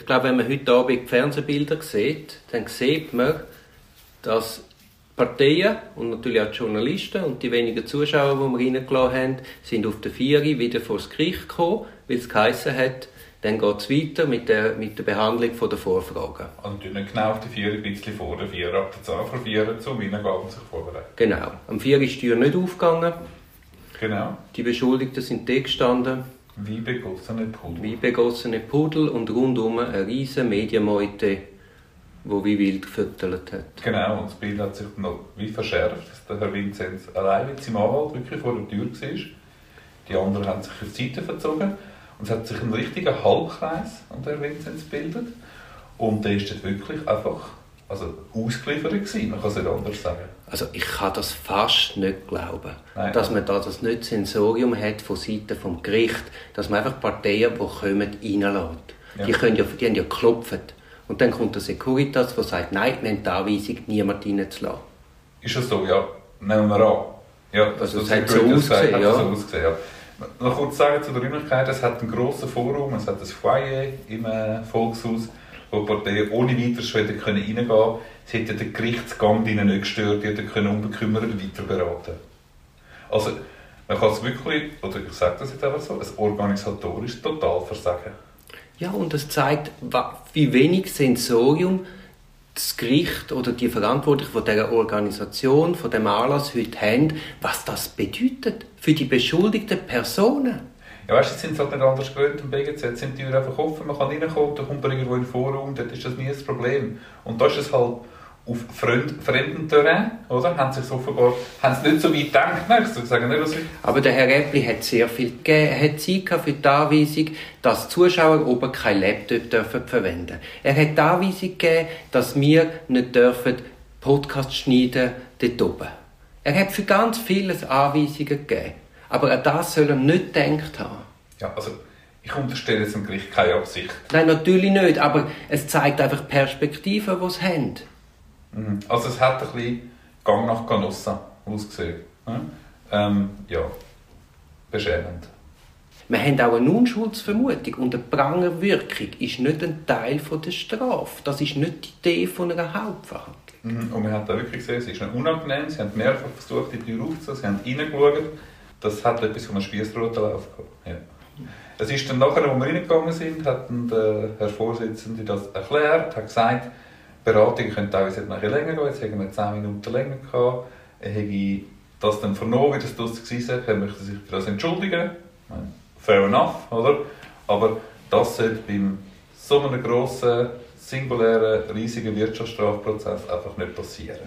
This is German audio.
Ich glaube, wenn man heute Abend die Fernsehbilder sieht, dann sieht man, dass Parteien und natürlich auch die Journalisten und die wenigen Zuschauer, die wir reingelassen haben, sind auf der Vieri wieder vor das Gericht gekommen, weil es geheissen hat, dann geht es weiter mit der, mit der Behandlung der Vorfragen. Also nicht genau auf der Vier, ein bisschen vor der Vier, ab der Zahl vor Vier zum Reingaben sich vorbereiten. Genau. Am Vier ist die Tür nicht aufgegangen. Genau. Die Beschuldigten sind da gestanden. Wie begossene Pudel. Wie begossene Pudel und rundum eine riesige Medienmeute, die wie wild gefüttert hat. Genau, und das Bild hat sich noch wie verschärft, dass der Herr Vinzenz allein mit seinem Anwalt wirklich vor der Tür war. Die anderen haben sich auf die Seite verzogen. Und es hat sich ein richtiger Halbkreis um den Vinzenz gebildet. Und der ist dort wirklich einfach also ausgeliefert gewesen. Man kann es nicht anders sagen. Also ich kann das fast nicht glauben, Nein. dass man da das nicht Sensorium hat von Seiten vom Gericht, dass man einfach Parteien, die kommen, reinlässt. Ja. Die, können ja, die haben ja geklopft. Und dann kommt der Securitas, der sagt, nein, wir haben die Anweisung, niemanden reinzulassen. Ist das so? Ja, nehmen wir an. Ja, das, Also das hat so sagt, ausgesehen, hat ja. so ausgesehen, ja. Noch kurz sagen zu der Räumlichkeit, es hat einen grossen Forum, es hat ein Foyer im äh, Volkshaus, wo die Parteien ohne weiteres schon können reingehen können. Sie hätten den Gerichtsgang ihnen nicht gestört, die hätten unbekümmert weiter beraten Also, man kann es wirklich, oder ich sage das jetzt einfach so, ein organisatorisches Totalversagen. Ja, und das zeigt, wie wenig Sensorium das Gericht oder die Verantwortlichen von dieser Organisation, von dem Anlass heute haben, was das bedeutet für die beschuldigten Personen. Ja, weißt du, jetzt sind sie halt nicht anders gewöhnt im BGZ. Jetzt sind die Türen einfach offen, man kann reinkommen, da kommt irgendwo in den Vorraum, dort ist das nie das Problem. Und da ist es halt auf fremd, fremdem Terrain, oder? Haben sie es offenbar, haben sie nicht so weit gedacht, nein, ich sage nicht, was ich... Aber der Herr Räppli hat sehr viel gegeben, hat Zeit für die Anweisung, dass Zuschauer oben kein Laptop dürfen verwenden Er hat die Anweisung gegeben, dass wir nicht dürfen Podcast schneiden dort oben. Er hat für ganz vieles Anweisungen gegeben. Aber an das soll er nicht gedacht haben. Ja, also, ich unterstelle jetzt dem Gericht keine Absicht. Nein, natürlich nicht, aber es zeigt einfach die Perspektive, die sie haben. Mhm. Also, es hat ein bisschen Gang nach Canossa ausgesehen. Ja, ähm, ja. beschämend. Wir haben auch eine Unschuldsvermutung und eine Prangerwirkung ist nicht ein Teil von der Strafe. Das ist nicht die Idee von einer Hauptverhandlung. Mhm. Und man hat da wirklich gesehen, es ist unangenehm, sie haben mehrfach versucht, die Tür aufzuziehen, sie haben reingeschaut. Das hat etwas von einem Spiessrotenlauf gehabt. Ja. Es ist dann nachher, als wir reingegangen sind, hat der Herr Vorsitzende das erklärt, hat gesagt, die Beratung könnte teilweise noch länger gehen, jetzt haben wir 10 Minuten länger gehabt. Er hätte das dann vernommen, wie das draussen war, er möchte sich für das entschuldigen. Fair enough, oder? Aber das sollte beim so einem grossen, singulären, riesigen Wirtschaftsstrafprozess einfach nicht passieren.